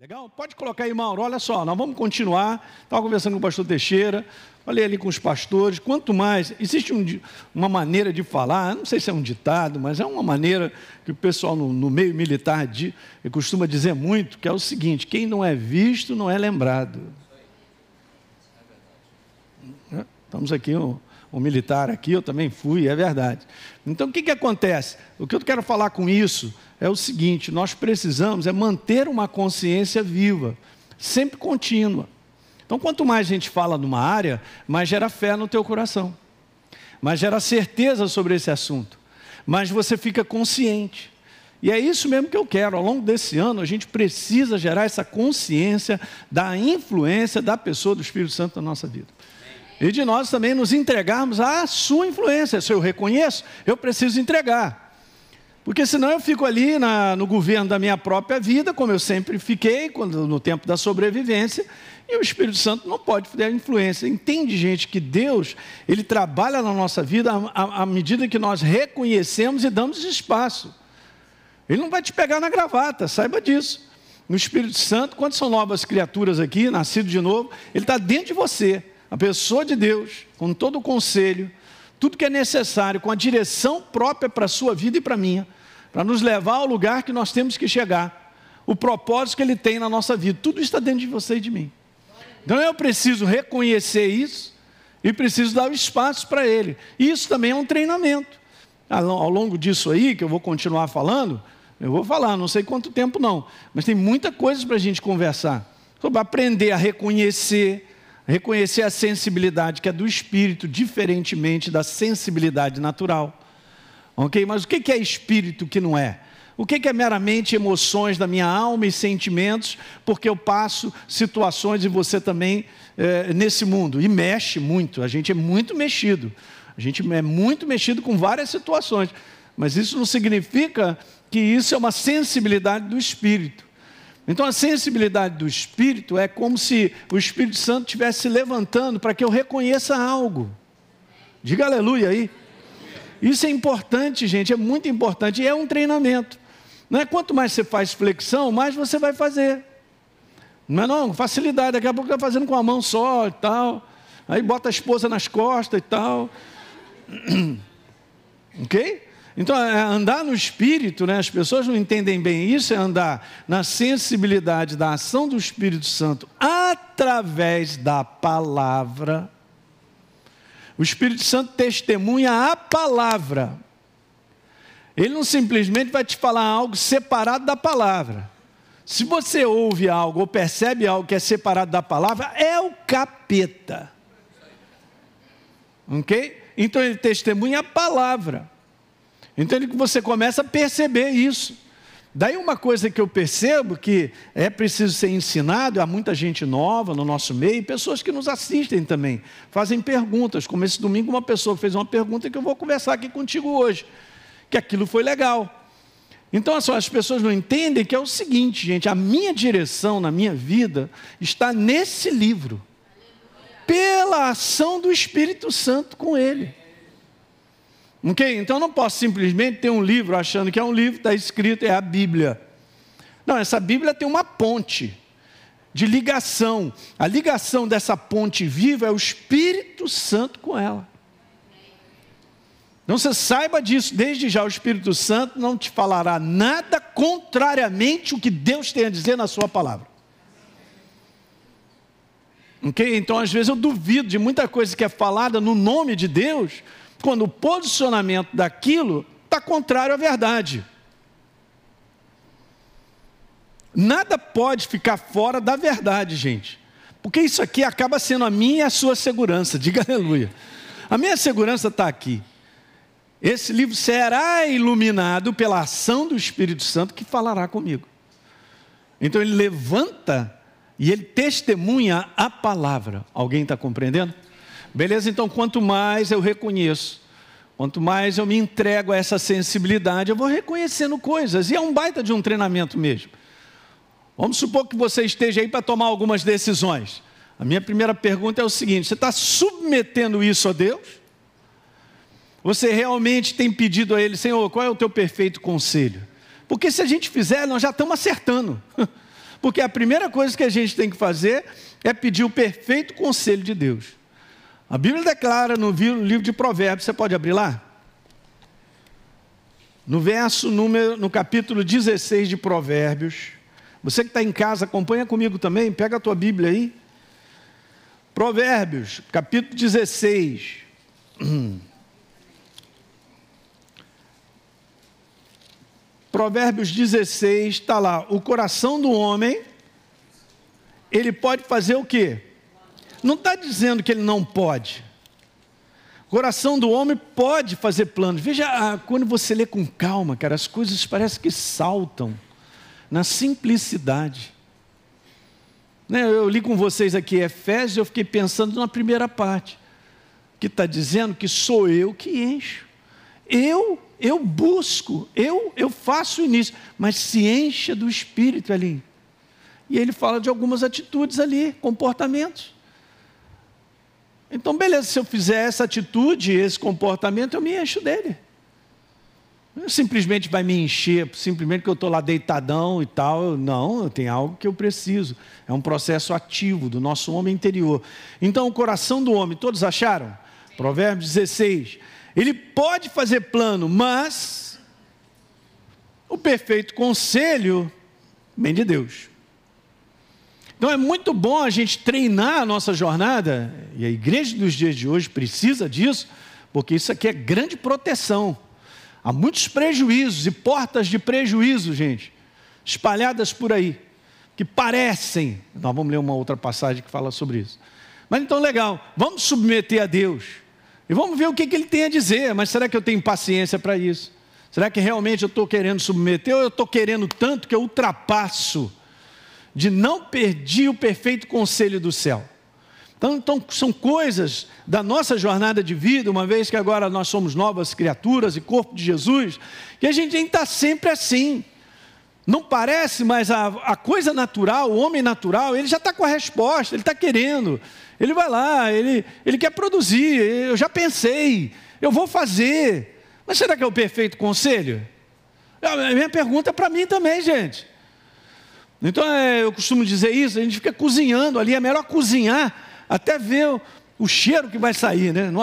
Legal? Pode colocar aí, Mauro. Olha só, nós vamos continuar. Estava conversando com o pastor Teixeira, falei ali com os pastores. Quanto mais, existe um, uma maneira de falar, não sei se é um ditado, mas é uma maneira que o pessoal no, no meio militar de, costuma dizer muito, que é o seguinte: quem não é visto não é lembrado. Estamos aqui, um, um militar aqui, eu também fui, é verdade. Então o que, que acontece? O que eu quero falar com isso é o seguinte: nós precisamos é manter uma consciência viva, sempre contínua. Então, quanto mais a gente fala numa área, mais gera fé no teu coração, mais gera certeza sobre esse assunto, mais você fica consciente. E é isso mesmo que eu quero. Ao longo desse ano, a gente precisa gerar essa consciência da influência da pessoa do Espírito Santo na nossa vida. E de nós também nos entregarmos à sua influência. Se eu reconheço, eu preciso entregar. Porque senão eu fico ali na, no governo da minha própria vida, como eu sempre fiquei, quando, no tempo da sobrevivência, e o Espírito Santo não pode ter influência. Entende, gente, que Deus, Ele trabalha na nossa vida à, medida que nós reconhecemos e damos espaço. Ele não vai te pegar na gravata, saiba disso. No Espírito Santo, quando são novas criaturas aqui, nascido de novo, Ele está dentro de você, a pessoa de Deus, com todo o conselho, tudo que é necessário, com a direção própria para a sua vida e para a minha, para nos levar ao lugar que nós temos que chegar, o propósito que Ele tem na nossa vida, tudo está dentro de você e de mim. Então eu preciso reconhecer isso e preciso dar espaço para Ele. Isso também é um treinamento. Ao longo disso aí, que eu vou continuar falando, eu vou falar, não sei quanto tempo não, mas tem muita coisa para a gente conversar. Sobre aprender a reconhecer, reconhecer a sensibilidade que é do espírito, diferentemente da sensibilidade natural. Ok? Mas o que é espírito que não é? O que é meramente emoções da minha alma e sentimentos, porque eu passo situações e você também é, nesse mundo. E mexe muito, a gente é muito mexido. A gente é muito mexido com várias situações. Mas isso não significa que isso é uma sensibilidade do espírito. Então a sensibilidade do Espírito é como se o Espírito Santo estivesse se levantando para que eu reconheça algo. Diga aleluia aí. Isso é importante, gente, é muito importante e é um treinamento. Não é quanto mais você faz flexão, mais você vai fazer. Não é não, facilidade, daqui a pouco está fazendo com a mão só e tal. Aí bota a esposa nas costas e tal. ok? Então, é andar no espírito, né? as pessoas não entendem bem isso, é andar na sensibilidade da ação do Espírito Santo através da palavra. O Espírito Santo testemunha a palavra. Ele não simplesmente vai te falar algo separado da palavra. Se você ouve algo ou percebe algo que é separado da palavra, é o capeta. Ok? Então ele testemunha a palavra. Então você começa a perceber isso. Daí uma coisa que eu percebo que é preciso ser ensinado, há muita gente nova no nosso meio, pessoas que nos assistem também, fazem perguntas, como esse domingo uma pessoa fez uma pergunta que eu vou conversar aqui contigo hoje, que aquilo foi legal. Então assim, as pessoas não entendem que é o seguinte, gente, a minha direção na minha vida está nesse livro, pela ação do Espírito Santo com ele. Ok? Então não posso simplesmente ter um livro achando que é um livro, está escrito, é a Bíblia. Não, essa Bíblia tem uma ponte de ligação. A ligação dessa ponte viva é o Espírito Santo com ela. Então você saiba disso, desde já o Espírito Santo não te falará nada contrariamente o que Deus tem a dizer na sua palavra. Ok? Então às vezes eu duvido de muita coisa que é falada no nome de Deus, quando o posicionamento daquilo está contrário à verdade. Nada pode ficar fora da verdade, gente. Porque isso aqui acaba sendo a minha e a sua segurança. Diga aleluia. A minha segurança está aqui. Esse livro será iluminado pela ação do Espírito Santo que falará comigo. Então ele levanta e ele testemunha a palavra. Alguém está compreendendo? Beleza? Então, quanto mais eu reconheço, quanto mais eu me entrego a essa sensibilidade, eu vou reconhecendo coisas. E é um baita de um treinamento mesmo. Vamos supor que você esteja aí para tomar algumas decisões. A minha primeira pergunta é o seguinte: você está submetendo isso a Deus? Você realmente tem pedido a Ele, Senhor, qual é o teu perfeito conselho? Porque se a gente fizer, nós já estamos acertando. Porque a primeira coisa que a gente tem que fazer é pedir o perfeito conselho de Deus. A Bíblia declara no livro de Provérbios, você pode abrir lá? No verso número, no capítulo 16 de Provérbios. Você que está em casa, acompanha comigo também, pega a tua Bíblia aí. Provérbios, capítulo 16. Provérbios 16 está lá. O coração do homem, ele pode fazer o quê? Não está dizendo que ele não pode. O coração do homem pode fazer planos. Veja, ah, quando você lê com calma, cara, as coisas parecem que saltam na simplicidade. Né, eu li com vocês aqui Efésios, eu fiquei pensando na primeira parte, que está dizendo que sou eu que encho. Eu, eu busco, eu, eu faço o início, mas se encha do Espírito ali. E ele fala de algumas atitudes ali, comportamentos. Então, beleza, se eu fizer essa atitude, esse comportamento, eu me encho dele. Não simplesmente vai me encher, simplesmente que eu estou lá deitadão e tal. Não, tem algo que eu preciso. É um processo ativo do nosso homem interior. Então, o coração do homem, todos acharam? Provérbios 16. Ele pode fazer plano, mas o perfeito conselho vem de Deus. Então é muito bom a gente treinar a nossa jornada, e a igreja dos dias de hoje precisa disso, porque isso aqui é grande proteção. Há muitos prejuízos e portas de prejuízo, gente, espalhadas por aí, que parecem. Nós vamos ler uma outra passagem que fala sobre isso. Mas então, legal, vamos submeter a Deus e vamos ver o que, que ele tem a dizer. Mas será que eu tenho paciência para isso? Será que realmente eu estou querendo submeter ou eu estou querendo tanto que eu ultrapasso de não perder o perfeito conselho do céu? Então, então, são coisas da nossa jornada de vida, uma vez que agora nós somos novas criaturas e corpo de Jesus, que a gente estar sempre assim. Não parece, mas a, a coisa natural, o homem natural, ele já está com a resposta, ele está querendo. Ele vai lá, ele, ele quer produzir, eu já pensei, eu vou fazer. Mas será que é o perfeito conselho? A minha pergunta é para mim também, gente. Então é, eu costumo dizer isso, a gente fica cozinhando ali, é melhor cozinhar até ver o, o cheiro que vai sair, né?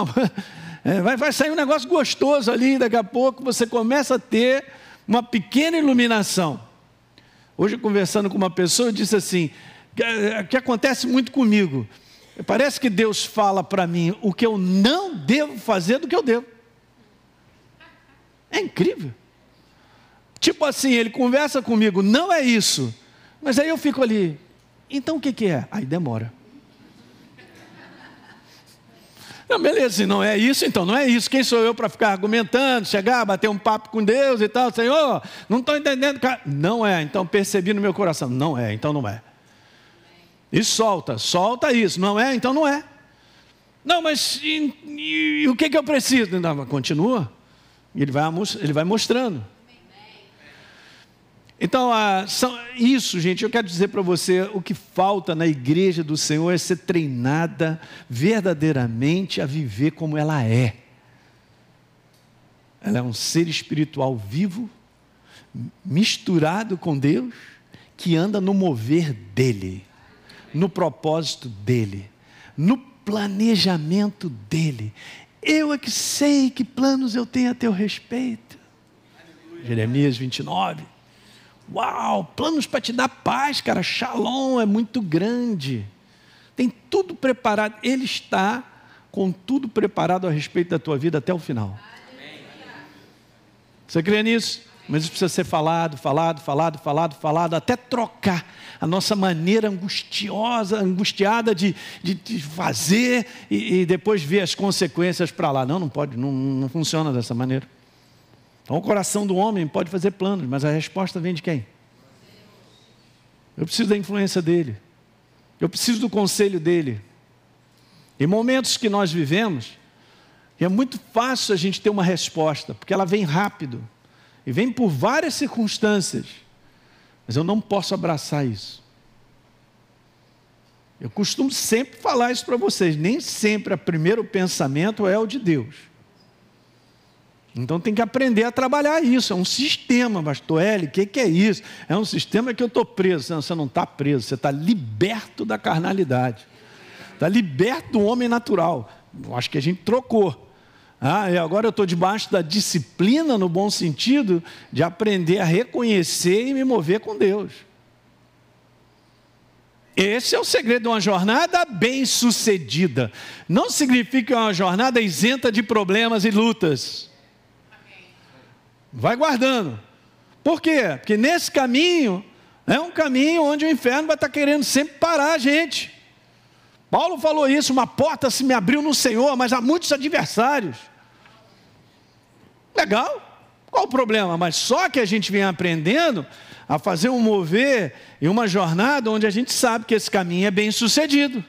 É, vai, vai sair um negócio gostoso ali, daqui a pouco você começa a ter uma pequena iluminação. Hoje, conversando com uma pessoa, eu disse assim: que, é, que acontece muito comigo. Parece que Deus fala para mim o que eu não devo fazer do que eu devo. É incrível. Tipo assim, ele conversa comigo, não é isso. Mas aí eu fico ali, então o que, que é? Aí demora. Não, beleza, não é isso, então não é isso. Quem sou eu para ficar argumentando, chegar, bater um papo com Deus e tal? Senhor, não estou entendendo. Não é, então percebi no meu coração. Não é, então não é. E solta, solta isso. Não é, então não é. Não, mas e, e, e o que, que eu preciso? Não, continua. Ele vai, ele vai mostrando. Então, ah, são, isso, gente, eu quero dizer para você: o que falta na igreja do Senhor é ser treinada verdadeiramente a viver como ela é. Ela é um ser espiritual vivo, misturado com Deus, que anda no mover dEle, no propósito dEle, no planejamento dEle. Eu é que sei que planos eu tenho a teu respeito. Jeremias 29. Uau, planos para te dar paz, cara. Shalom é muito grande. Tem tudo preparado. Ele está com tudo preparado a respeito da tua vida até o final. Você crê nisso? Mas isso precisa ser falado, falado, falado, falado, falado, até trocar a nossa maneira angustiosa, angustiada de, de, de fazer e, e, depois ver as consequências para lá. Não, não pode, não, não funciona dessa maneira. Então, o coração do homem pode fazer planos, mas a resposta vem de quem? Eu preciso da influência dele. Eu preciso do conselho dele. Em momentos que nós vivemos, é muito fácil a gente ter uma resposta, porque ela vem rápido e vem por várias circunstâncias. Mas eu não posso abraçar isso. Eu costumo sempre falar isso para vocês. Nem sempre o primeiro pensamento é o de Deus. Então tem que aprender a trabalhar isso. É um sistema, pastor L. O que, que é isso? É um sistema que eu estou preso. Não, você não está preso, você está liberto da carnalidade. Está liberto do homem natural. Eu acho que a gente trocou. Ah, e agora eu estou debaixo da disciplina, no bom sentido, de aprender a reconhecer e me mover com Deus. Esse é o segredo de uma jornada bem-sucedida. Não significa uma jornada isenta de problemas e lutas. Vai guardando. Por quê? Porque nesse caminho é um caminho onde o inferno vai estar querendo sempre parar a gente. Paulo falou isso: uma porta se me abriu no Senhor, mas há muitos adversários. Legal, qual o problema? Mas só que a gente vem aprendendo a fazer um mover e uma jornada onde a gente sabe que esse caminho é bem sucedido.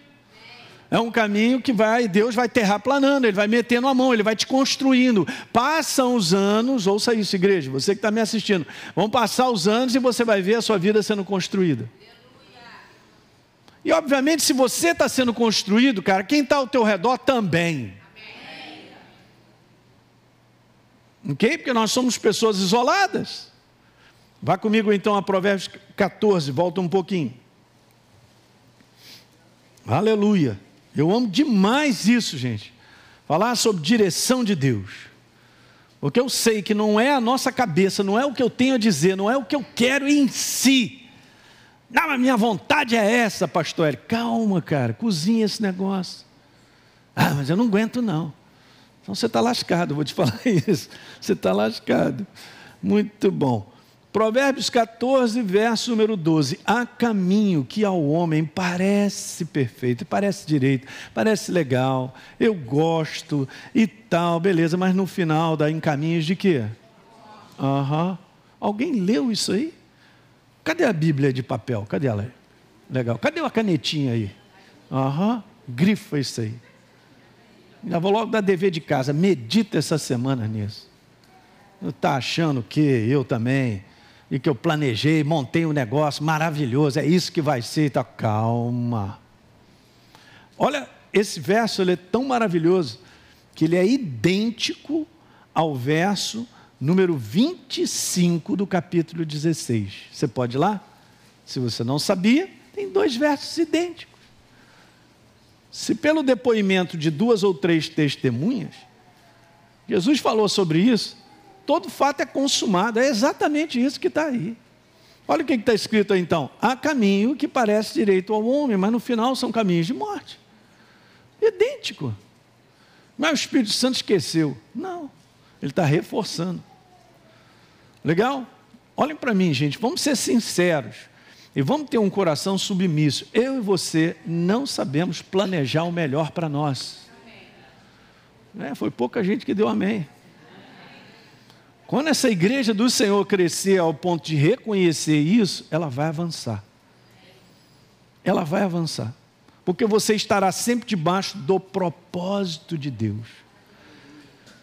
É um caminho que vai, Deus vai terraplanando, Ele vai metendo a mão, Ele vai te construindo. Passam os anos, ouça isso, igreja, você que está me assistindo. Vão passar os anos e você vai ver a sua vida sendo construída. E obviamente, se você está sendo construído, cara, quem está ao teu redor também. Ok? Porque nós somos pessoas isoladas. Vá comigo então a Provérbios 14, volta um pouquinho. Aleluia. Eu amo demais isso, gente. Falar sobre direção de Deus. Porque eu sei que não é a nossa cabeça, não é o que eu tenho a dizer, não é o que eu quero em si. Não, a minha vontade é essa, pastor. Calma, cara, cozinha esse negócio. Ah, mas eu não aguento não. Então você está lascado, vou te falar isso. Você está lascado. Muito bom. Provérbios 14, verso número 12. Há caminho que ao homem parece perfeito, parece direito, parece legal, eu gosto e tal, beleza, mas no final dá em caminhos de quê? Aham. Uhum. Alguém leu isso aí? Cadê a Bíblia de papel? Cadê ela? Legal. Cadê a canetinha aí? Aham. Uhum. Grifa isso aí. Já vou logo dar dever de casa. Medita essa semana nisso. Está achando que eu também e que eu planejei, montei um negócio maravilhoso, é isso que vai ser. Tá, calma. Olha, esse verso ele é tão maravilhoso que ele é idêntico ao verso número 25 do capítulo 16. Você pode ir lá? Se você não sabia, tem dois versos idênticos. Se pelo depoimento de duas ou três testemunhas, Jesus falou sobre isso, todo fato é consumado. É exatamente isso que está aí. Olha o que está escrito aí então. Há caminho que parece direito ao homem, mas no final são caminhos de morte. Idêntico. Mas o Espírito Santo esqueceu. Não. Ele está reforçando. Legal? Olhem para mim, gente. Vamos ser sinceros. E vamos ter um coração submisso. Eu e você não sabemos planejar o melhor para nós. É, foi pouca gente que deu amém. Quando essa igreja do Senhor crescer ao ponto de reconhecer isso, ela vai avançar. Ela vai avançar. Porque você estará sempre debaixo do propósito de Deus.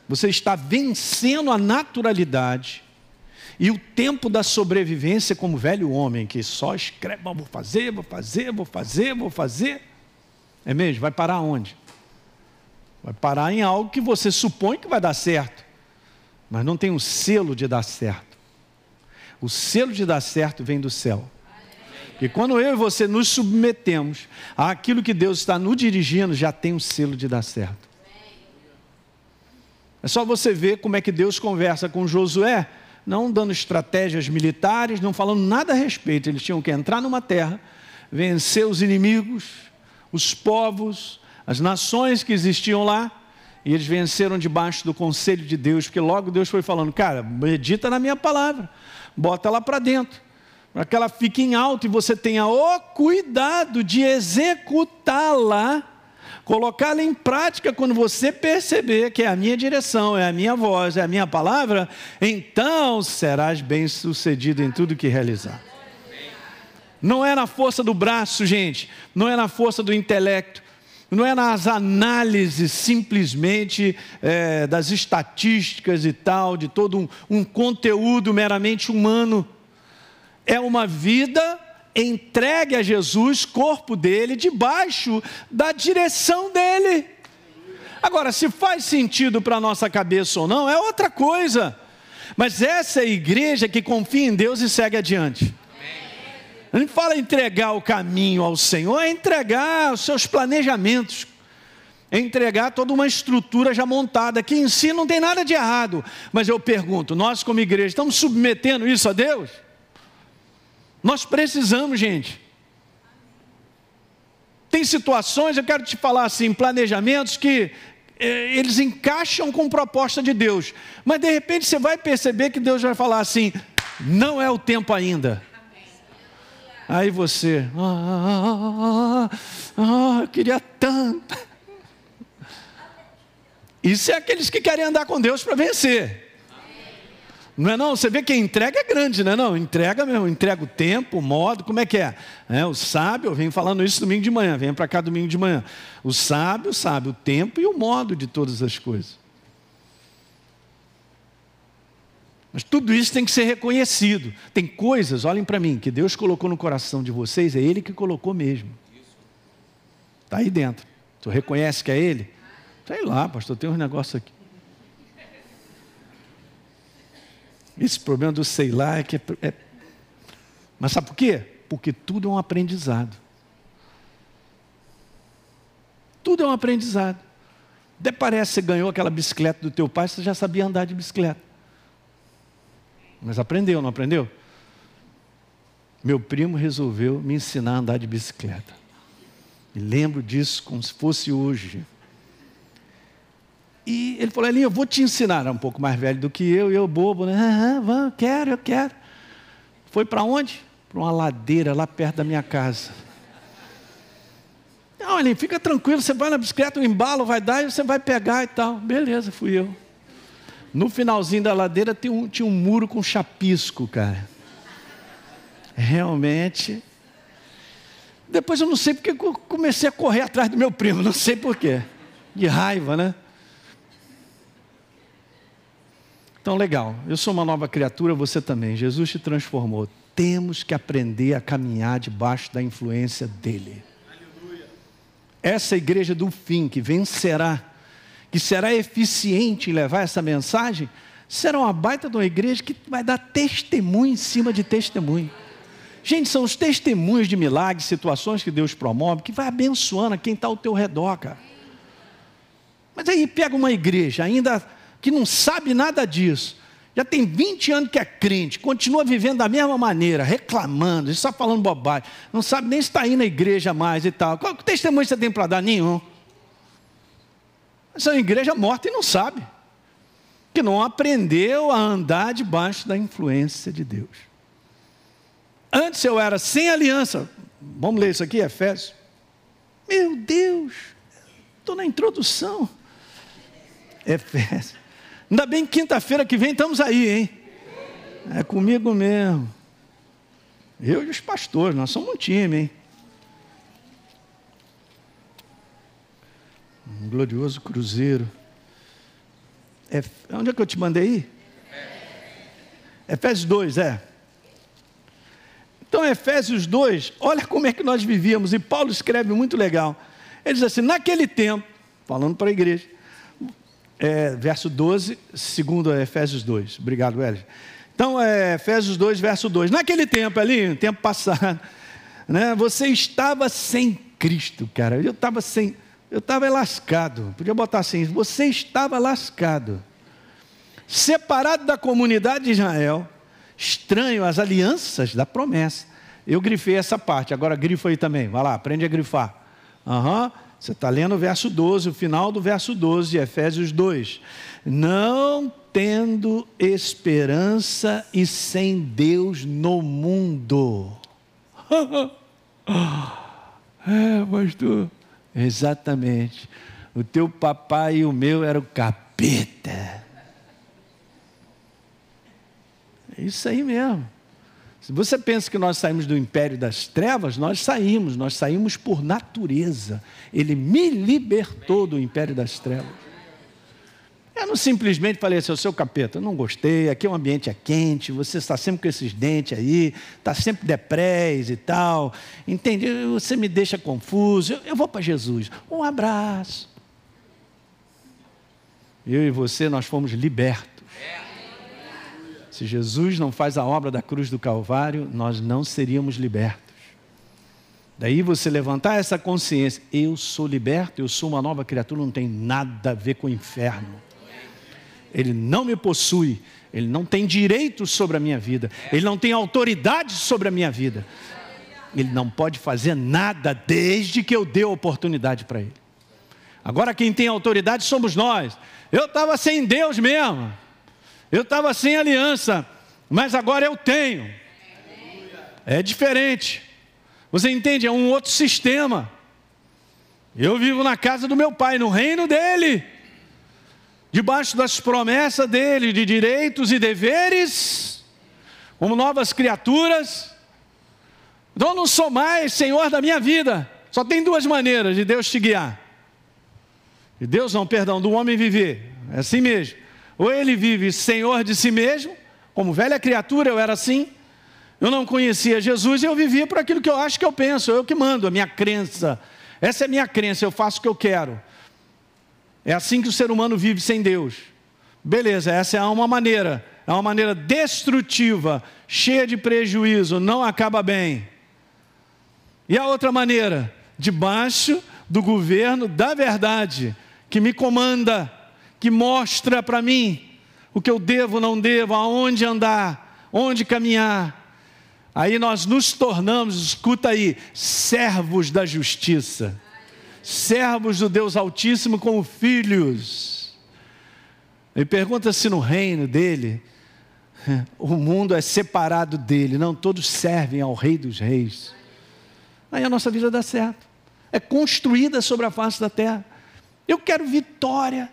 Você está vencendo a naturalidade e o tempo da sobrevivência como velho homem que só escreve, vou fazer, vou fazer, vou fazer, vou fazer. É mesmo? Vai parar onde? Vai parar em algo que você supõe que vai dar certo mas não tem o selo de dar certo. O selo de dar certo vem do céu. E quando eu e você nos submetemos àquilo que Deus está nos dirigindo, já tem o selo de dar certo. É só você ver como é que Deus conversa com Josué, não dando estratégias militares, não falando nada a respeito. Eles tinham que entrar numa terra, vencer os inimigos, os povos, as nações que existiam lá, e eles venceram debaixo do conselho de Deus, porque logo Deus foi falando: cara, medita na minha palavra, bota ela para dentro, para que ela fique em alto e você tenha o cuidado de executá-la, colocá-la em prática quando você perceber que é a minha direção, é a minha voz, é a minha palavra, então serás bem sucedido em tudo que realizar. Não é na força do braço, gente, não é na força do intelecto, não é nas análises simplesmente é, das estatísticas e tal, de todo um, um conteúdo meramente humano. É uma vida entregue a Jesus, corpo dele, debaixo da direção dele. Agora, se faz sentido para a nossa cabeça ou não, é outra coisa. Mas essa é a igreja que confia em Deus e segue adiante. Gente fala entregar o caminho ao Senhor, é entregar os seus planejamentos, é entregar toda uma estrutura já montada, que em si não tem nada de errado. Mas eu pergunto, nós como igreja, estamos submetendo isso a Deus? Nós precisamos, gente. Tem situações, eu quero te falar assim, planejamentos que eh, eles encaixam com proposta de Deus, mas de repente você vai perceber que Deus vai falar assim: não é o tempo ainda. Aí você, ah, ah, ah, eu queria tanto. Isso é aqueles que querem andar com Deus para vencer. Não é não? Você vê que a entrega é grande, não é não? Entrega mesmo, entrega o tempo, o modo, como é que é? é o sábio, eu venho falando isso domingo de manhã, venho para cá domingo de manhã. O sábio sabe o tempo e o modo de todas as coisas. Mas tudo isso tem que ser reconhecido. Tem coisas, olhem para mim, que Deus colocou no coração de vocês, é Ele que colocou mesmo. Está aí dentro. Tu reconhece que é Ele? Sei lá, pastor, tem uns negócios aqui. Esse problema do sei lá é que é, é... Mas sabe por quê? Porque tudo é um aprendizado. Tudo é um aprendizado. Até parece que você ganhou aquela bicicleta do teu pai, você já sabia andar de bicicleta. Mas aprendeu, não aprendeu? Meu primo resolveu me ensinar a andar de bicicleta. E lembro disso como se fosse hoje. E ele falou, Elinho, eu vou te ensinar. Era um pouco mais velho do que eu, e eu bobo, né? Ah, vamos, quero, eu quero. Foi para onde? Para uma ladeira lá perto da minha casa. Não, Elinho, fica tranquilo, você vai na bicicleta, o embalo vai dar e você vai pegar e tal. Beleza, fui eu. No finalzinho da ladeira tinha um, tinha um muro com chapisco, cara. Realmente. Depois eu não sei porque comecei a correr atrás do meu primo, não sei porquê. De raiva, né? Então, legal, eu sou uma nova criatura, você também. Jesus te transformou. Temos que aprender a caminhar debaixo da influência dele. Aleluia. Essa igreja do fim, que vencerá, que será eficiente em levar essa mensagem, será uma baita de uma igreja que vai dar testemunho em cima de testemunho. Gente, são os testemunhos de milagres, situações que Deus promove, que vai abençoando quem está ao teu redor, cara. Mas aí pega uma igreja, ainda que não sabe nada disso, já tem 20 anos que é crente, continua vivendo da mesma maneira, reclamando, só falando bobagem, não sabe nem se está indo na igreja mais e tal. Qual testemunho você tem para dar? Nenhum. Essa é igreja morta e não sabe, que não aprendeu a andar debaixo da influência de Deus. Antes eu era sem aliança, vamos ler isso aqui, Efésios. Meu Deus, estou na introdução. Efésios. Ainda bem quinta-feira que vem estamos aí, hein? É comigo mesmo. Eu e os pastores, nós somos um time, hein? Um glorioso cruzeiro. É, onde é que eu te mandei ir? Efésios 2, é. Então, Efésios 2, olha como é que nós vivíamos, e Paulo escreve muito legal. Ele diz assim: naquele tempo, falando para a igreja, é, verso 12, segundo Efésios 2. Obrigado, Hélio. Então, é, Efésios 2, verso 2. Naquele tempo ali, tempo passado, né, você estava sem Cristo, cara. Eu estava sem, eu estava lascado. Podia botar assim, você estava lascado. Separado da comunidade de Israel, estranho às alianças da promessa. Eu grifei essa parte, agora grifo aí também. Vai lá, aprende a grifar. Uhum. Você está lendo o verso 12, o final do verso 12 de Efésios 2. Não tendo esperança e sem Deus no mundo. é, pastor. Exatamente. O teu papai e o meu era o capeta. É isso aí mesmo. Se você pensa que nós saímos do império das trevas, nós saímos, nós saímos por natureza. Ele me libertou do império das trevas. Eu não simplesmente falei assim, o seu capeta, eu não gostei, aqui o ambiente é quente, você está sempre com esses dentes aí, está sempre deprés e tal, entende? Você me deixa confuso, eu, eu vou para Jesus. Um abraço. Eu e você, nós fomos libertos. Se Jesus não faz a obra da cruz do Calvário, nós não seríamos libertos. Daí você levantar essa consciência, eu sou liberto, eu sou uma nova criatura, não tem nada a ver com o inferno. Ele não me possui, ele não tem direito sobre a minha vida, ele não tem autoridade sobre a minha vida. Ele não pode fazer nada desde que eu dê oportunidade para ele. Agora quem tem autoridade somos nós. Eu estava sem Deus mesmo. Eu estava sem aliança, mas agora eu tenho. É diferente. Você entende? É um outro sistema. Eu vivo na casa do meu pai, no reino dele, debaixo das promessas dele de direitos e deveres, como novas criaturas. Então eu não sou mais senhor da minha vida. Só tem duas maneiras de Deus te guiar. De Deus não, perdão, do homem viver. É assim mesmo. Ou ele vive senhor de si mesmo, como velha criatura eu era assim, eu não conhecia Jesus e eu vivia por aquilo que eu acho que eu penso, eu que mando, a minha crença. Essa é a minha crença, eu faço o que eu quero. É assim que o ser humano vive sem Deus. Beleza, essa é uma maneira, é uma maneira destrutiva, cheia de prejuízo, não acaba bem. E a outra maneira, debaixo do governo da verdade, que me comanda, que mostra para mim o que eu devo, não devo, aonde andar, onde caminhar. Aí nós nos tornamos, escuta aí, servos da justiça, servos do Deus Altíssimo como filhos. Ele pergunta se no reino dele o mundo é separado dele, não, todos servem ao Rei dos Reis. Aí a nossa vida dá certo, é construída sobre a face da terra. Eu quero vitória,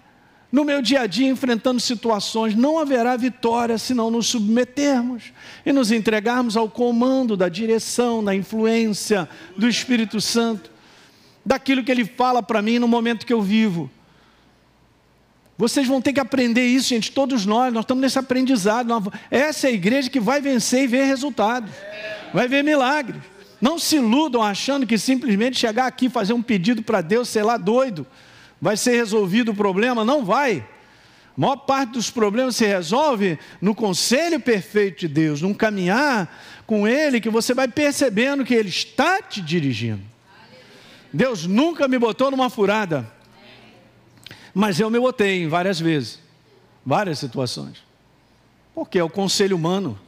no meu dia a dia, enfrentando situações, não haverá vitória se não nos submetermos e nos entregarmos ao comando da direção, da influência do Espírito Santo, daquilo que Ele fala para mim no momento que eu vivo. Vocês vão ter que aprender isso, gente, todos nós, nós estamos nesse aprendizado. Essa é a igreja que vai vencer e ver resultados, vai ver milagres. Não se iludam achando que simplesmente chegar aqui fazer um pedido para Deus, sei lá, doido Vai ser resolvido o problema? Não vai. A maior parte dos problemas se resolve no conselho perfeito de Deus, num caminhar com Ele, que você vai percebendo que Ele está te dirigindo. Deus nunca me botou numa furada, mas eu me botei várias vezes, várias situações, porque é o conselho humano.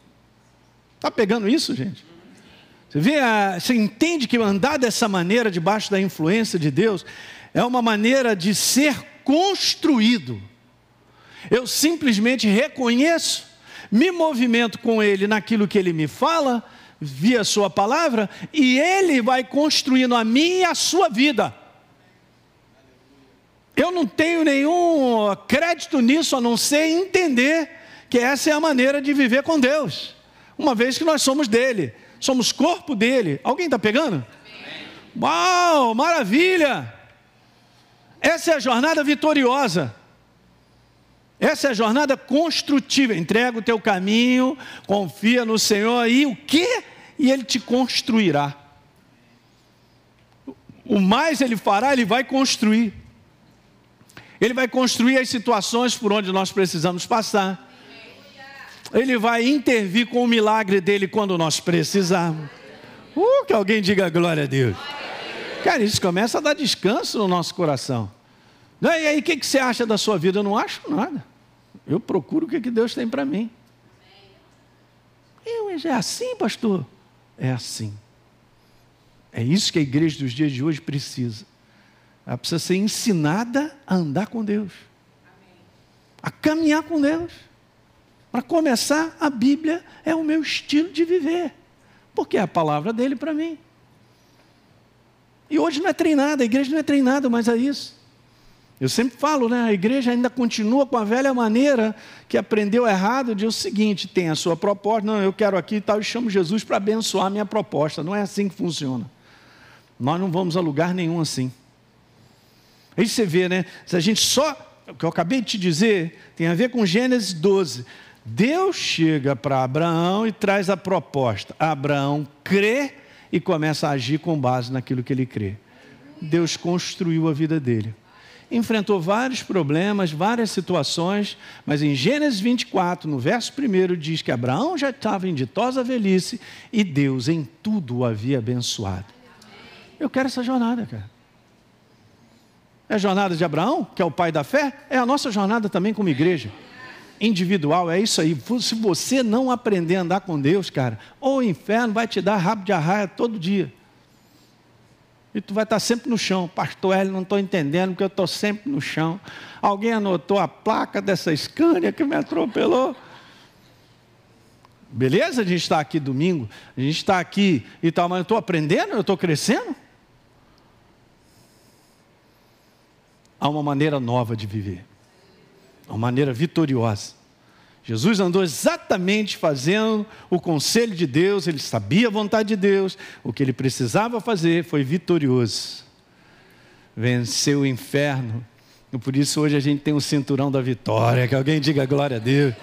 Está pegando isso, gente? Você, vê a, você entende que andar dessa maneira, debaixo da influência de Deus, é uma maneira de ser construído. Eu simplesmente reconheço, me movimento com Ele naquilo que Ele me fala, via Sua palavra, e Ele vai construindo a minha e a sua vida. Eu não tenho nenhum crédito nisso a não ser entender que essa é a maneira de viver com Deus, uma vez que nós somos dele, somos corpo dele. Alguém está pegando? Uau, maravilha! Essa é a jornada vitoriosa. Essa é a jornada construtiva. Entrega o teu caminho, confia no Senhor e o que? E Ele te construirá. O mais Ele fará, Ele vai construir. Ele vai construir as situações por onde nós precisamos passar. Ele vai intervir com o milagre dele quando nós precisarmos. Uh, que alguém diga glória a Deus. Cara, isso começa a dar descanso no nosso coração. E aí, o que, que você acha da sua vida? Eu não acho nada. Eu procuro o que, que Deus tem para mim. Eu, é assim, pastor? É assim. É isso que a igreja dos dias de hoje precisa. Ela precisa ser ensinada a andar com Deus, a caminhar com Deus. Para começar, a Bíblia é o meu estilo de viver, porque é a palavra dele para mim. E hoje não é treinada, a igreja não é treinada mais a isso. Eu sempre falo, né? A igreja ainda continua com a velha maneira que aprendeu errado de o seguinte: tem a sua proposta, não, eu quero aqui e tal, e chamo Jesus para abençoar a minha proposta. Não é assim que funciona. Nós não vamos a lugar nenhum assim. Aí você vê, né? Se a gente só. O que eu acabei de te dizer tem a ver com Gênesis 12. Deus chega para Abraão e traz a proposta. Abraão crê e começa a agir com base naquilo que ele crê. Deus construiu a vida dele. Enfrentou vários problemas, várias situações, mas em Gênesis 24, no verso 1, diz que Abraão já estava em ditosa velhice e Deus em tudo o havia abençoado. Eu quero essa jornada, cara. É a jornada de Abraão, que é o pai da fé, é a nossa jornada também como igreja. Individual, é isso aí. Se você não aprender a andar com Deus, cara, o inferno vai te dar rabo de arraia todo dia. E tu vai estar sempre no chão. Pastor Hélio, não estou entendendo, porque eu estou sempre no chão. Alguém anotou a placa dessa Scania que me atropelou? Beleza? A gente está aqui domingo, a gente está aqui e tal, mas eu estou aprendendo, eu estou crescendo. Há uma maneira nova de viver, uma maneira vitoriosa. Jesus andou exatamente fazendo o conselho de Deus, ele sabia a vontade de Deus, o que ele precisava fazer foi vitorioso. Venceu o inferno. E por isso hoje a gente tem o cinturão da vitória. Que alguém diga glória a Deus.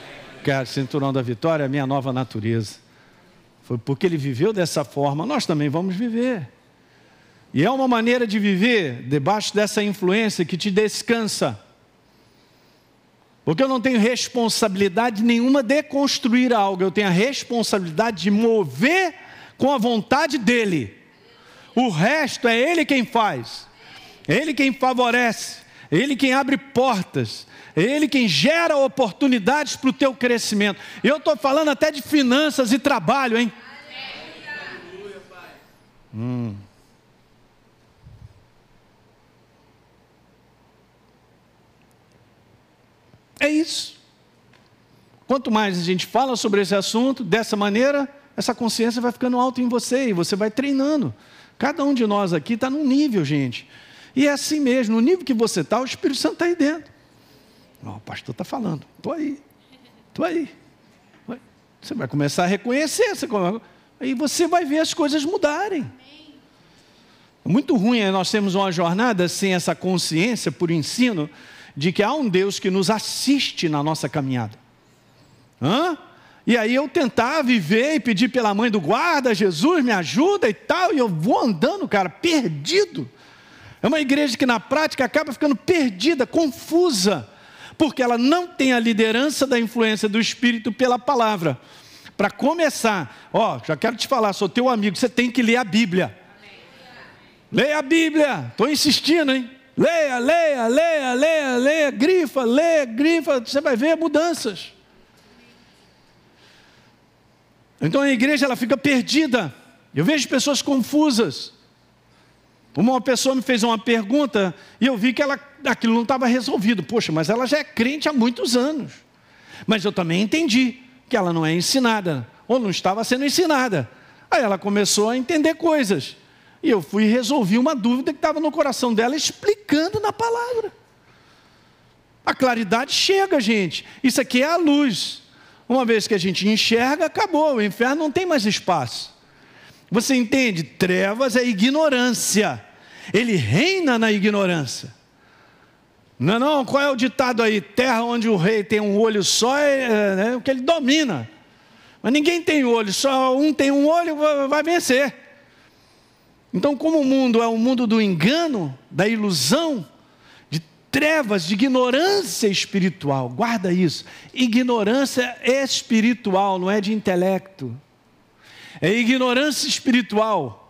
Cara, cinturão da vitória é a minha nova natureza. Foi porque ele viveu dessa forma, nós também vamos viver. E é uma maneira de viver debaixo dessa influência que te descansa porque eu não tenho responsabilidade nenhuma de construir algo, eu tenho a responsabilidade de mover com a vontade dEle. O resto é Ele quem faz, Ele quem favorece, Ele quem abre portas, Ele quem gera oportunidades para o teu crescimento. Eu estou falando até de finanças e trabalho, hein? Hum. É isso. Quanto mais a gente fala sobre esse assunto, dessa maneira, essa consciência vai ficando alta em você e você vai treinando. Cada um de nós aqui está num nível, gente. E é assim mesmo, no nível que você está, o Espírito Santo está aí dentro. Oh, o pastor está falando, estou aí, estou aí. Você vai começar a reconhecer, você aí você vai ver as coisas mudarem. É muito ruim é nós temos uma jornada sem essa consciência por ensino de que há um Deus que nos assiste na nossa caminhada. Hã? E aí eu tentar viver e pedir pela mãe do guarda, Jesus me ajuda e tal, e eu vou andando, cara, perdido. É uma igreja que na prática acaba ficando perdida, confusa, porque ela não tem a liderança da influência do Espírito pela palavra. Para começar, ó, já quero te falar, sou teu amigo, você tem que ler a Bíblia. Leia a Bíblia, estou insistindo, hein? Leia, leia, leia, leia, leia, grifa, leia, grifa, você vai ver mudanças. Então a igreja ela fica perdida. Eu vejo pessoas confusas. Uma pessoa me fez uma pergunta e eu vi que ela, aquilo não estava resolvido. Poxa, mas ela já é crente há muitos anos. Mas eu também entendi que ela não é ensinada, ou não estava sendo ensinada. Aí ela começou a entender coisas. E eu fui e resolvi uma dúvida que estava no coração dela, explicando na palavra. A claridade chega, gente. Isso aqui é a luz. Uma vez que a gente enxerga, acabou. O inferno não tem mais espaço. Você entende? Trevas é ignorância. Ele reina na ignorância. Não, não, qual é o ditado aí? Terra onde o rei tem um olho só é, é, é o que ele domina. Mas ninguém tem olho, só um tem um olho, vai vencer. Então, como o mundo é um mundo do engano, da ilusão, de trevas, de ignorância espiritual, guarda isso. Ignorância espiritual, não é de intelecto. É ignorância espiritual.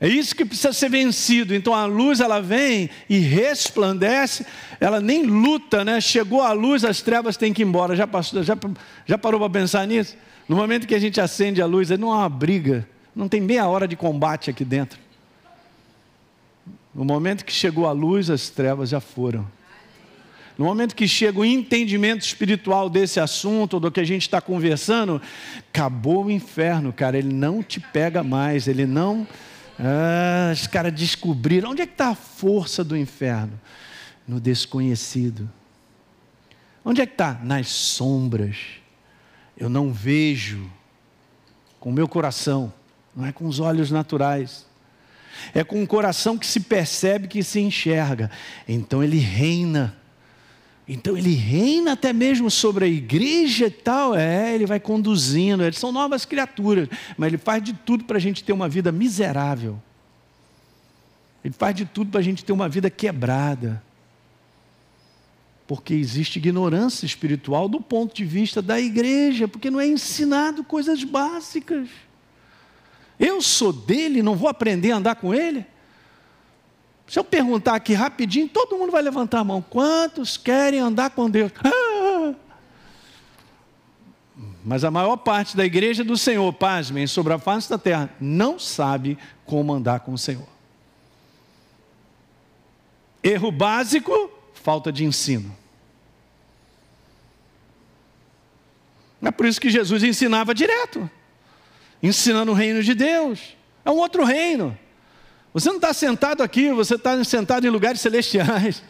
É isso que precisa ser vencido. Então a luz ela vem e resplandece, ela nem luta, né? Chegou a luz, as trevas têm que ir embora. Já, passou, já, já parou para pensar nisso? No momento que a gente acende a luz, não há uma briga não tem meia hora de combate aqui dentro. No momento que chegou a luz, as trevas já foram. No momento que chega o entendimento espiritual desse assunto, do que a gente está conversando, acabou o inferno, cara. Ele não te pega mais, ele não. Ah, os caras descobriram. Onde é que está a força do inferno? No desconhecido. Onde é que está? Nas sombras. Eu não vejo com o meu coração não é com os olhos naturais. É com o coração que se percebe, que se enxerga. Então ele reina. Então ele reina até mesmo sobre a igreja e tal. É, ele vai conduzindo. Eles são novas criaturas, mas ele faz de tudo para a gente ter uma vida miserável. Ele faz de tudo para a gente ter uma vida quebrada. Porque existe ignorância espiritual do ponto de vista da igreja, porque não é ensinado coisas básicas. Eu sou dele, não vou aprender a andar com ele? Se eu perguntar aqui rapidinho, todo mundo vai levantar a mão. Quantos querem andar com Deus? Ah! Mas a maior parte da igreja do Senhor, pasmem, sobre a face da terra, não sabe como andar com o Senhor. Erro básico, falta de ensino. É por isso que Jesus ensinava direto, ensinando o reino de Deus. É um outro reino. Você não está sentado aqui, você está sentado em lugares celestiais.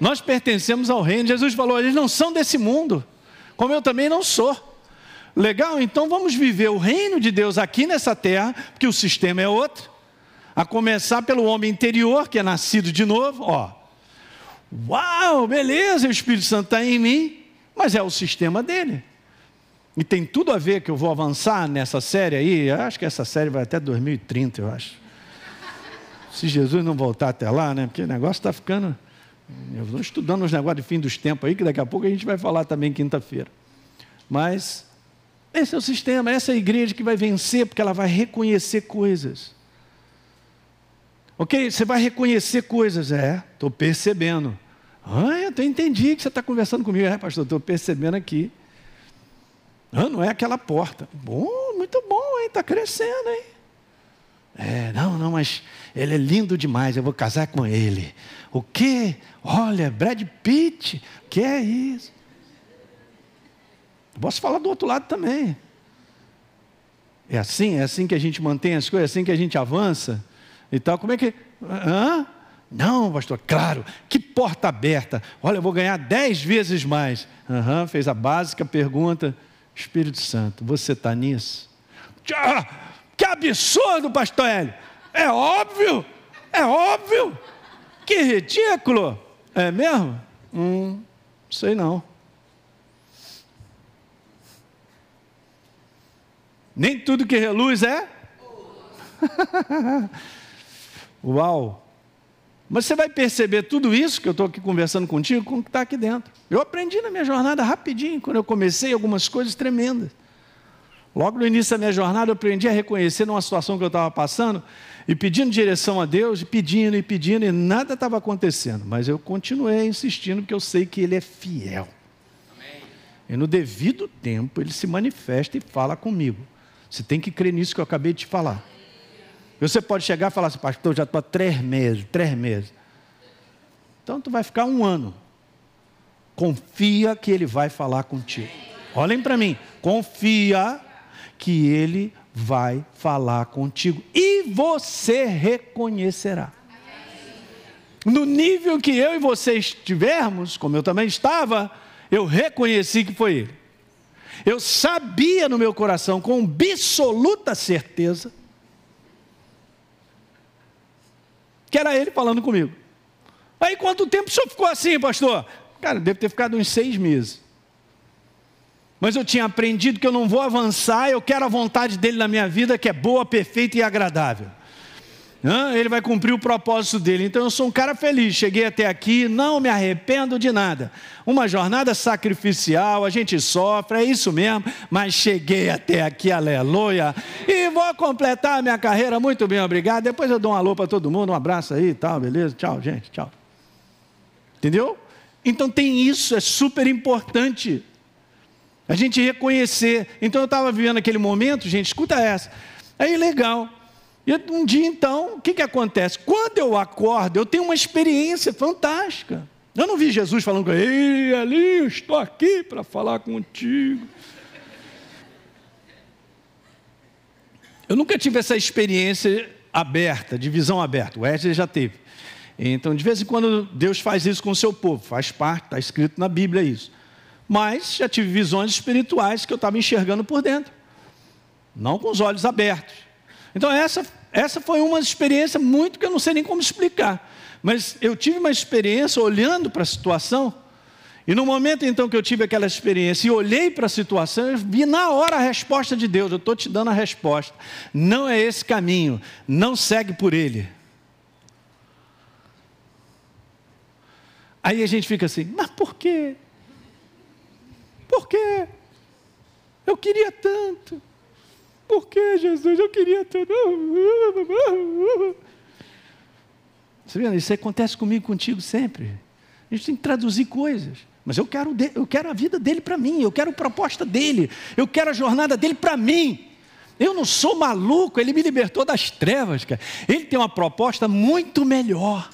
Nós pertencemos ao reino. Jesus falou: eles não são desse mundo, como eu também não sou. Legal? Então vamos viver o reino de Deus aqui nessa terra, porque o sistema é outro. A começar pelo homem interior, que é nascido de novo, ó. Uau, beleza, o Espírito Santo está em mim, mas é o sistema dele. E tem tudo a ver que eu vou avançar nessa série aí. Eu acho que essa série vai até 2030, eu acho. Se Jesus não voltar até lá, né? Porque o negócio está ficando. Eu estou estudando os negócios de fim dos tempos aí, que daqui a pouco a gente vai falar também quinta-feira. Mas esse é o sistema, essa é a igreja que vai vencer, porque ela vai reconhecer coisas. Ok? Você vai reconhecer coisas, é, estou percebendo. Ah, eu entendi que você está conversando comigo, é, pastor, estou percebendo aqui. Ah, não é aquela porta. Bom, muito bom, hein? Está crescendo, hein? É, não, não, mas ele é lindo demais, eu vou casar com ele. O quê? Olha, Brad Pitt, que é isso? Posso falar do outro lado também. É assim, é assim que a gente mantém as coisas, é assim que a gente avança e tal. Como é que. Hã? Não, pastor, claro, que porta aberta. Olha, eu vou ganhar dez vezes mais. Uhum, fez a básica pergunta. Espírito Santo, você está nisso? Ah, que absurdo, pastor Hélio. É óbvio, é óbvio. Que ridículo. É mesmo? Hum, sei não. Nem tudo que reluz é? Uau! Mas você vai perceber tudo isso que eu estou aqui conversando contigo, como está aqui dentro. Eu aprendi na minha jornada rapidinho, quando eu comecei, algumas coisas tremendas. Logo no início da minha jornada, eu aprendi a reconhecer numa situação que eu estava passando, e pedindo direção a Deus, e pedindo e pedindo, e nada estava acontecendo. Mas eu continuei insistindo, porque eu sei que Ele é fiel. Amém. E no devido tempo, Ele se manifesta e fala comigo. Você tem que crer nisso que eu acabei de te falar. Você pode chegar e falar assim, pastor, já estou há três meses, três meses. Então tu vai ficar um ano. Confia que ele vai falar contigo. Olhem para mim. Confia que ele vai falar contigo. E você reconhecerá. No nível que eu e você estivermos, como eu também estava, eu reconheci que foi ele. Eu sabia no meu coração, com absoluta certeza, que era ele falando comigo. Aí quanto tempo o senhor ficou assim, pastor? Cara, deve ter ficado uns seis meses. Mas eu tinha aprendido que eu não vou avançar, eu quero a vontade dele na minha vida, que é boa, perfeita e agradável ele vai cumprir o propósito dele. Então eu sou um cara feliz, cheguei até aqui, não me arrependo de nada. Uma jornada sacrificial, a gente sofre, é isso mesmo, mas cheguei até aqui, aleluia. E vou completar a minha carreira muito bem, obrigado. Depois eu dou um alô para todo mundo, um abraço aí e tal, beleza? Tchau, gente, tchau. Entendeu? Então tem isso, é super importante. A gente reconhecer. Então eu estava vivendo aquele momento, gente, escuta essa. Aí legal. E um dia então, o que, que acontece? Quando eu acordo, eu tenho uma experiência fantástica. Eu não vi Jesus falando, ei, ali, eu estou aqui para falar contigo. Eu nunca tive essa experiência aberta, de visão aberta. O Wesley já teve. Então, de vez em quando, Deus faz isso com o seu povo, faz parte, está escrito na Bíblia isso. Mas já tive visões espirituais que eu estava enxergando por dentro, não com os olhos abertos. Então, essa essa foi uma experiência muito que eu não sei nem como explicar. Mas eu tive uma experiência olhando para a situação. E no momento então que eu tive aquela experiência e olhei para a situação, eu vi na hora a resposta de Deus. Eu estou te dando a resposta. Não é esse caminho. Não segue por ele. Aí a gente fica assim, mas por quê? Por quê? Eu queria tanto. Por que, Jesus? Eu queria tanto. Você vê, isso acontece comigo, contigo sempre. A gente tem que traduzir coisas. Mas eu quero, eu quero a vida dele para mim, eu quero a proposta dele, eu quero a jornada dele para mim. Eu não sou maluco, ele me libertou das trevas, cara. Ele tem uma proposta muito melhor.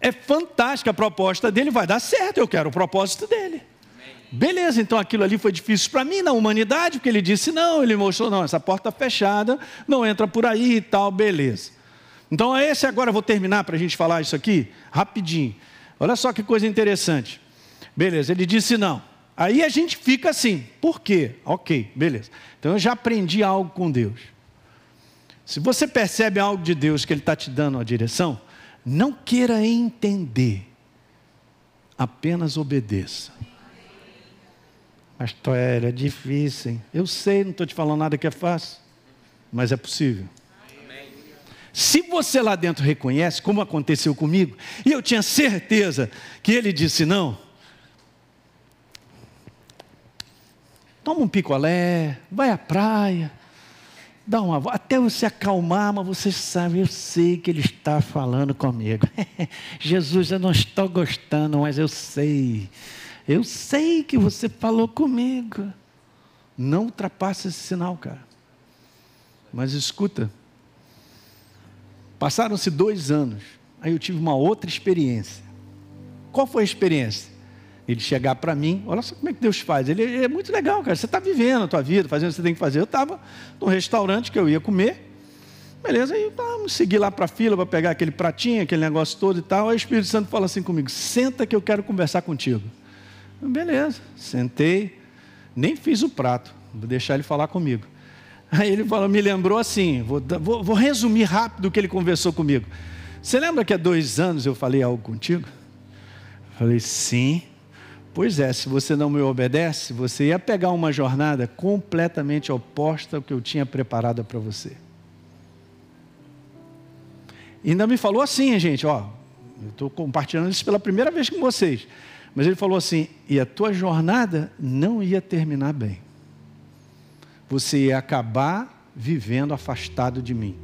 É fantástica a proposta dele, vai dar certo, eu quero o propósito dele. Beleza, então aquilo ali foi difícil para mim na humanidade, porque ele disse não, ele mostrou, não, essa porta fechada, não entra por aí e tal, beleza. Então, esse agora eu vou terminar para a gente falar isso aqui, rapidinho. Olha só que coisa interessante. Beleza, ele disse não. Aí a gente fica assim, por quê? Ok, beleza. Então eu já aprendi algo com Deus. Se você percebe algo de Deus que Ele está te dando a direção, não queira entender, apenas obedeça. Pastor, é difícil, hein? Eu sei, não estou te falando nada que é fácil, mas é possível. Se você lá dentro reconhece, como aconteceu comigo, e eu tinha certeza que ele disse não, toma um picolé, vai à praia, dá uma até você acalmar, mas você sabe, eu sei que ele está falando comigo. Jesus, eu não estou gostando, mas eu sei, eu sei que você falou comigo. Não ultrapasse esse sinal, cara. Mas escuta, Passaram-se dois anos. Aí eu tive uma outra experiência. Qual foi a experiência? Ele chegar para mim, olha só como é que Deus faz. Ele, ele é muito legal, cara. Você está vivendo a tua vida, fazendo o que você tem que fazer. Eu estava num restaurante que eu ia comer. Beleza, aí vamos seguir lá para a fila para pegar aquele pratinho, aquele negócio todo e tal. Aí o Espírito Santo fala assim comigo: senta que eu quero conversar contigo. Beleza, sentei, nem fiz o prato, vou deixar ele falar comigo. Aí ele falou, me lembrou assim, vou, vou, vou resumir rápido o que ele conversou comigo. Você lembra que há dois anos eu falei algo contigo? Eu falei, sim. Pois é, se você não me obedece, você ia pegar uma jornada completamente oposta ao que eu tinha preparado para você. E ainda me falou assim, gente, ó, eu estou compartilhando isso pela primeira vez com vocês. Mas ele falou assim: e a tua jornada não ia terminar bem você ia acabar vivendo afastado de mim.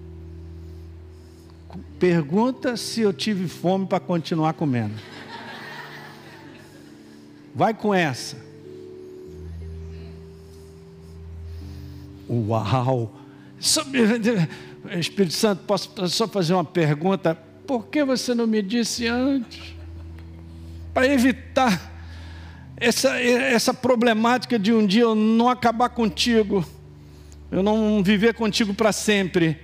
Pergunta se eu tive fome para continuar comendo. Vai com essa. Uau! Espírito Santo, posso só fazer uma pergunta? Por que você não me disse antes? Para evitar essa, essa problemática de um dia eu não acabar contigo, eu não viver contigo para sempre.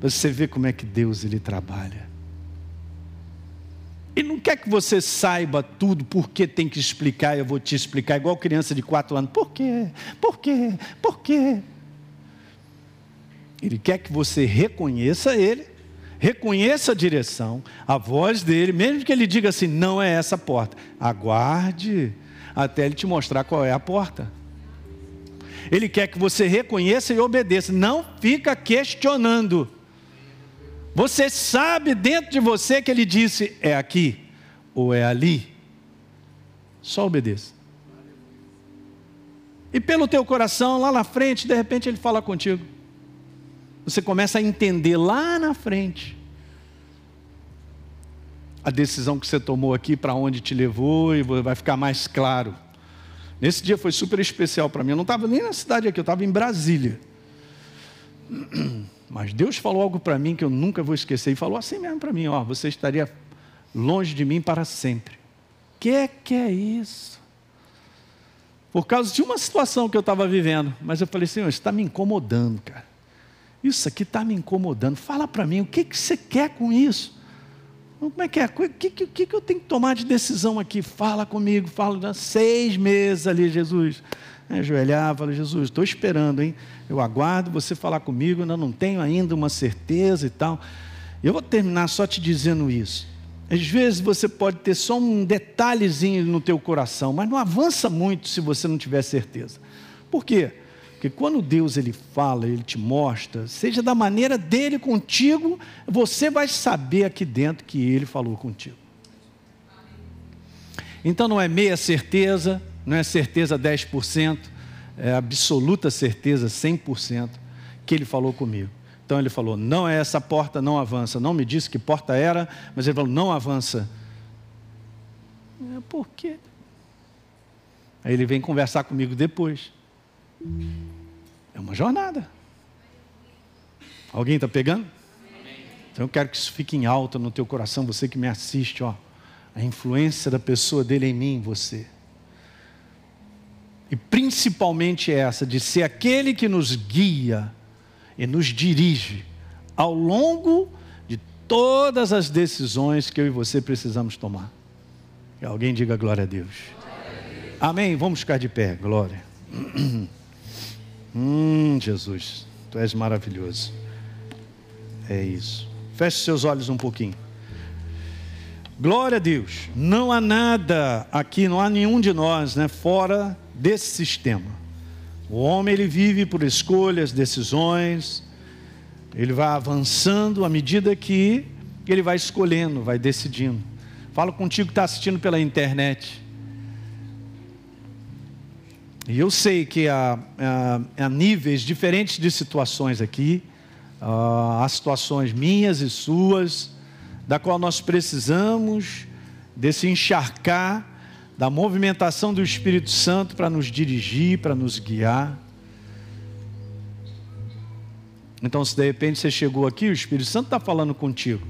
Você vê como é que Deus ele trabalha. Ele não quer que você saiba tudo, porque tem que explicar, eu vou te explicar, igual criança de quatro anos. Por quê? Por quê? Por quê? Ele quer que você reconheça Ele, reconheça a direção, a voz dele, mesmo que ele diga assim: não é essa porta. Aguarde até ele te mostrar qual é a porta. Ele quer que você reconheça e obedeça, não fica questionando. Você sabe dentro de você que ele disse é aqui ou é ali. Só obedeça. E pelo teu coração, lá na frente, de repente ele fala contigo. Você começa a entender lá na frente a decisão que você tomou aqui, para onde te levou, e vai ficar mais claro. Nesse dia foi super especial para mim. Eu não estava nem na cidade aqui, eu estava em Brasília. Mas Deus falou algo para mim que eu nunca vou esquecer. E falou assim mesmo para mim: Ó, você estaria longe de mim para sempre. Que que é isso? Por causa de uma situação que eu estava vivendo. Mas eu falei, Senhor, isso está me incomodando, cara. Isso aqui está me incomodando. Fala para mim, o que, que você quer com isso? Como é que é? O que, que, que eu tenho que tomar de decisão aqui? Fala comigo, fala. Seis meses ali, Jesus. Ajoelhar, fala, Jesus, estou esperando, hein? Eu aguardo você falar comigo, ainda não tenho ainda uma certeza e tal. Eu vou terminar só te dizendo isso. Às vezes você pode ter só um detalhezinho no teu coração, mas não avança muito se você não tiver certeza. Por quê? Porque quando Deus ele fala, ele te mostra, seja da maneira dele contigo, você vai saber aqui dentro que ele falou contigo. Então não é meia certeza, não é certeza 10%, é absoluta certeza 100% que ele falou comigo. Então ele falou: não é essa porta, não avança. Não me disse que porta era, mas ele falou: não avança. Por quê? Aí ele vem conversar comigo depois. É uma jornada. Alguém está pegando? Então eu quero que isso fique em alta no teu coração, você que me assiste, ó. A influência da pessoa dele em mim, você. E principalmente essa de ser aquele que nos guia e nos dirige ao longo de todas as decisões que eu e você precisamos tomar. Que alguém diga glória a Deus. Amém. Vamos ficar de pé, glória. Hum, Jesus, tu és maravilhoso. É isso. Feche seus olhos um pouquinho. Glória a Deus. Não há nada aqui, não há nenhum de nós, né, fora desse sistema. O homem ele vive por escolhas, decisões, ele vai avançando à medida que ele vai escolhendo, vai decidindo. Falo contigo que está assistindo pela internet. E eu sei que há, há, níveis diferentes de situações aqui, há situações minhas e suas, da qual nós precisamos desse encharcar da movimentação do Espírito Santo para nos dirigir, para nos guiar. Então, se de repente você chegou aqui, o Espírito Santo está falando contigo.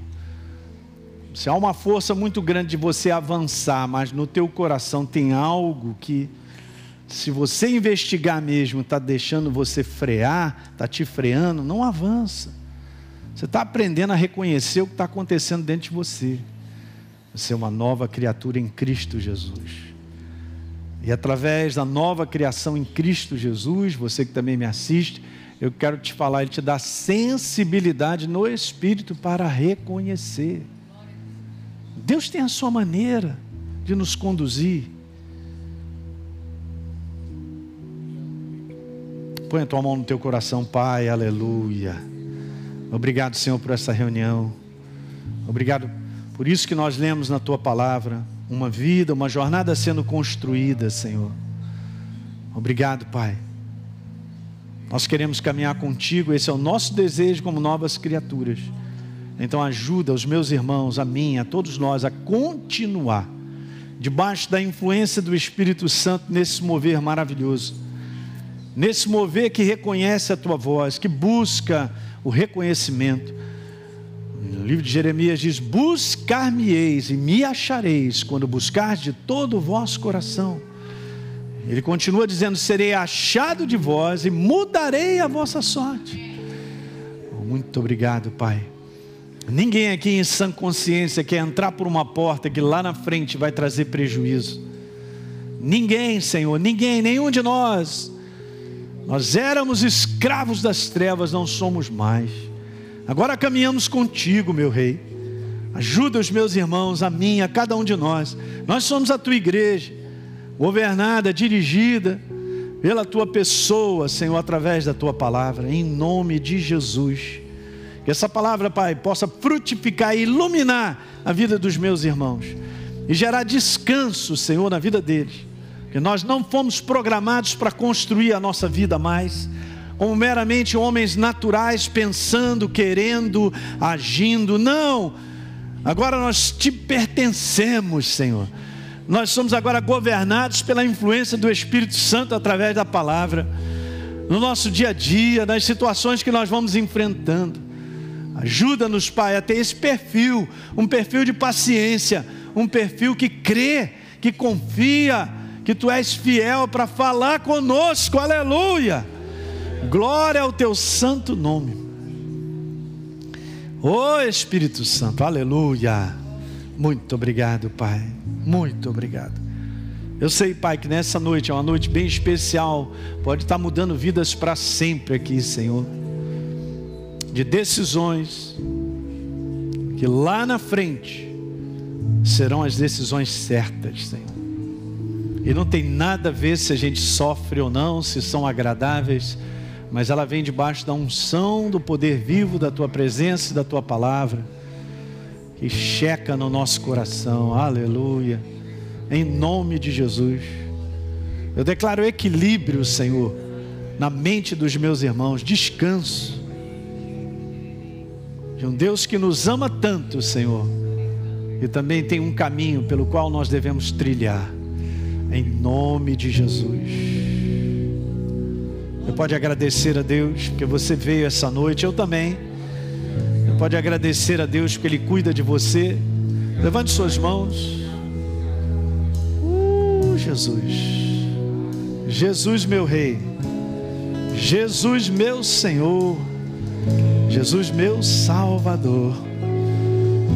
Se há uma força muito grande de você avançar, mas no teu coração tem algo que, se você investigar mesmo, está deixando você frear, está te freando, não avança. Você está aprendendo a reconhecer o que está acontecendo dentro de você. Você é uma nova criatura em Cristo Jesus. E através da nova criação em Cristo Jesus, você que também me assiste, eu quero te falar, Ele te dá sensibilidade no Espírito para reconhecer. Deus tem a sua maneira de nos conduzir. Põe a tua mão no teu coração, Pai, aleluia. Obrigado, Senhor, por essa reunião. Obrigado por isso que nós lemos na tua palavra uma vida, uma jornada sendo construída, Senhor. Obrigado, Pai. Nós queremos caminhar contigo, esse é o nosso desejo como novas criaturas. Então ajuda os meus irmãos, a mim, a todos nós a continuar debaixo da influência do Espírito Santo nesse mover maravilhoso. Nesse mover que reconhece a tua voz, que busca o reconhecimento no livro de Jeremias diz: Buscar-me-eis e me achareis quando buscar de todo o vosso coração. Ele continua dizendo: Serei achado de vós e mudarei a vossa sorte. Muito obrigado, Pai. Ninguém aqui em sã consciência quer entrar por uma porta que lá na frente vai trazer prejuízo. Ninguém, Senhor, ninguém, nenhum de nós. Nós éramos escravos das trevas, não somos mais. Agora caminhamos contigo, meu rei. Ajuda os meus irmãos, a mim, a cada um de nós. Nós somos a tua igreja, governada, dirigida pela tua pessoa, Senhor, através da tua palavra, em nome de Jesus. Que essa palavra, Pai, possa frutificar e iluminar a vida dos meus irmãos e gerar descanso, Senhor, na vida deles. Que nós não fomos programados para construir a nossa vida mais como meramente homens naturais, pensando, querendo, agindo. Não! Agora nós te pertencemos, Senhor. Nós somos agora governados pela influência do Espírito Santo através da palavra, no nosso dia a dia, nas situações que nós vamos enfrentando. Ajuda-nos, Pai, a ter esse perfil, um perfil de paciência, um perfil que crê, que confia, que Tu és fiel para falar conosco, aleluia Glória ao teu santo nome. Ô oh, Espírito Santo, aleluia. Muito obrigado, Pai. Muito obrigado. Eu sei, Pai, que nessa noite é uma noite bem especial. Pode estar mudando vidas para sempre aqui, Senhor. De decisões que lá na frente serão as decisões certas, Senhor. E não tem nada a ver se a gente sofre ou não, se são agradáveis mas ela vem debaixo da unção do poder vivo da tua presença e da tua palavra, que checa no nosso coração, aleluia. em nome de Jesus. Eu declaro equilíbrio, Senhor, na mente dos meus irmãos, descanso. De um Deus que nos ama tanto, Senhor, e também tem um caminho pelo qual nós devemos trilhar, em nome de Jesus. Você pode agradecer a Deus porque você veio essa noite, eu também. Você pode agradecer a Deus porque Ele cuida de você. Levante suas mãos. Uh, Jesus. Jesus, meu Rei. Jesus, meu Senhor. Jesus, meu Salvador.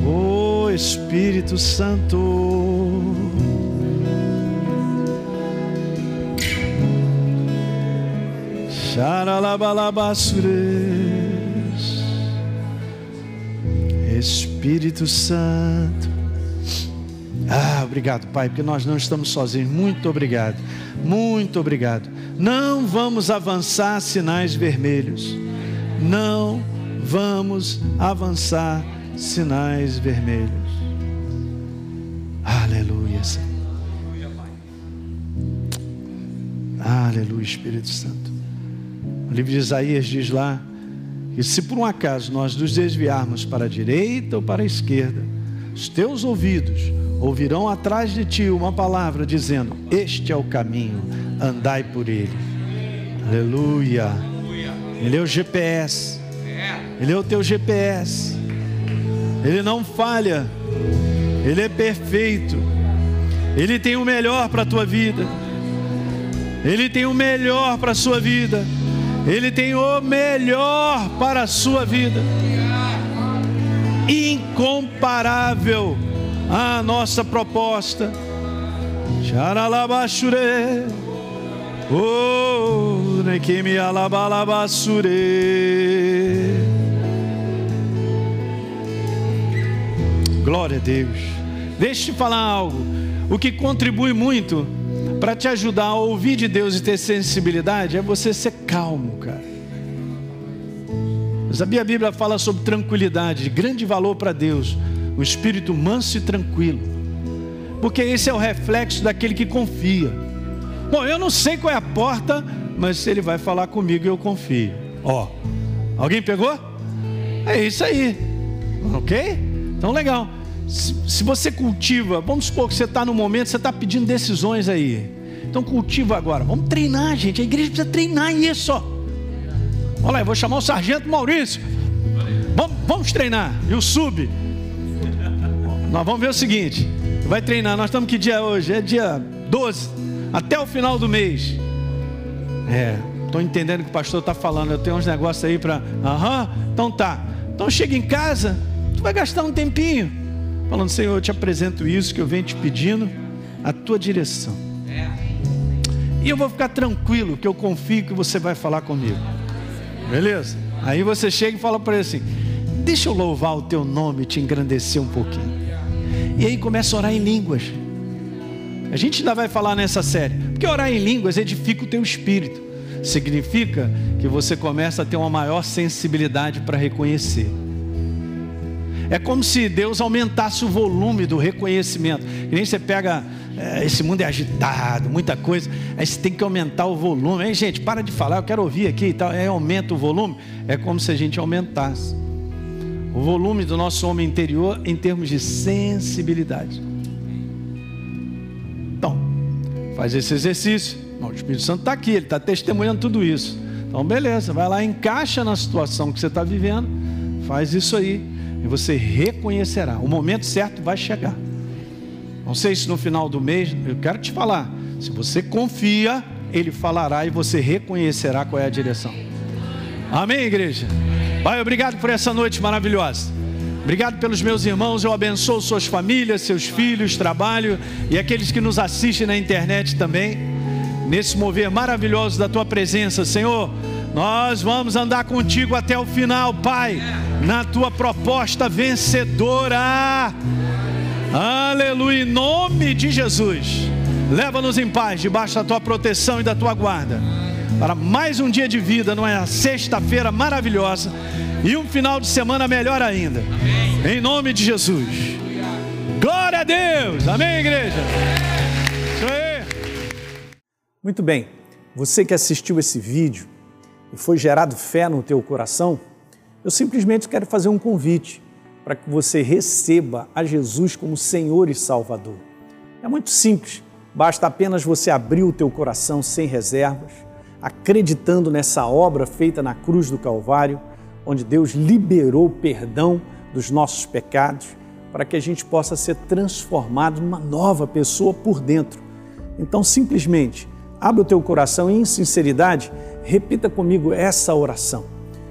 Oh Espírito Santo. Espírito Santo. Ah, obrigado, Pai, porque nós não estamos sozinhos. Muito obrigado. Muito obrigado. Não vamos avançar sinais vermelhos. Não vamos avançar sinais vermelhos. Aleluia, Senhor. Aleluia, Espírito Santo. O livro de Isaías diz lá que se por um acaso nós nos desviarmos para a direita ou para a esquerda, os teus ouvidos ouvirão atrás de ti uma palavra dizendo: Este é o caminho, andai por ele. Aleluia. Ele é o GPS. Ele é o teu GPS. Ele não falha. Ele é perfeito. Ele tem o melhor para a tua vida. Ele tem o melhor para a sua vida. Ele tem o melhor para a sua vida. Incomparável a nossa proposta. Charalabashure. Oh. Glória a Deus. Deixa eu te falar algo. O que contribui muito para te ajudar a ouvir de Deus e ter sensibilidade é você ser calmo, cara. Sabia a Bíblia fala sobre tranquilidade, de grande valor para Deus, o espírito manso e tranquilo. Porque esse é o reflexo daquele que confia. Bom, eu não sei qual é a porta, mas se ele vai falar comigo, eu confio. Ó, alguém pegou? É isso aí. Ok? Então legal. Se, você cultiva, vamos supor que você está no momento, você está pedindo decisões aí. Então cultiva agora. Vamos treinar, gente. A igreja precisa treinar isso. Olha lá, eu vou chamar o sargento Maurício. Vamos, vamos treinar. E o sub. Nós vamos ver o seguinte. Vai treinar. Nós estamos que dia hoje? É dia 12. Até o final do mês. É. Estou entendendo o que o pastor está falando. Eu tenho uns negócios aí para. Aham. Então tá. Então chega em casa. Tu vai gastar um tempinho falando: Senhor, eu te apresento isso que eu venho te pedindo, a tua direção. E eu vou ficar tranquilo, que eu confio que você vai falar comigo. Beleza? Aí você chega e fala para ele assim: Deixa eu louvar o teu nome e te engrandecer um pouquinho. E aí começa a orar em línguas. A gente ainda vai falar nessa série, porque orar em línguas edifica o teu espírito. Significa que você começa a ter uma maior sensibilidade para reconhecer. É como se Deus aumentasse o volume do reconhecimento. Nem você pega, é, esse mundo é agitado, muita coisa, aí você tem que aumentar o volume. Aí, gente, para de falar, eu quero ouvir aqui e tal. Aí aumenta o volume. É como se a gente aumentasse o volume do nosso homem interior em termos de sensibilidade. Então, faz esse exercício. O Espírito Santo está aqui, ele está testemunhando tudo isso. Então, beleza, vai lá, encaixa na situação que você está vivendo, faz isso aí e você reconhecerá. O momento certo vai chegar. Não sei se no final do mês, eu quero te falar. Se você confia, ele falará e você reconhecerá qual é a direção. Amém, igreja? Pai, obrigado por essa noite maravilhosa. Obrigado pelos meus irmãos, eu abençoo suas famílias, seus filhos, trabalho e aqueles que nos assistem na internet também. Nesse mover maravilhoso da tua presença, Senhor. Nós vamos andar contigo até o final, Pai, na tua proposta vencedora. Aleluia, em nome de Jesus. Leva-nos em paz, debaixo da tua proteção e da tua guarda, para mais um dia de vida, não é? Sexta-feira maravilhosa e um final de semana melhor ainda. Amém. Em nome de Jesus. Glória a Deus. Amém, igreja. Muito bem, você que assistiu esse vídeo e foi gerado fé no teu coração, eu simplesmente quero fazer um convite para que você receba a Jesus como Senhor e Salvador. É muito simples, basta apenas você abrir o teu coração sem reservas, acreditando nessa obra feita na cruz do Calvário, onde Deus liberou perdão dos nossos pecados, para que a gente possa ser transformado numa nova pessoa por dentro. Então, simplesmente, Abre o teu coração e, em sinceridade, repita comigo essa oração.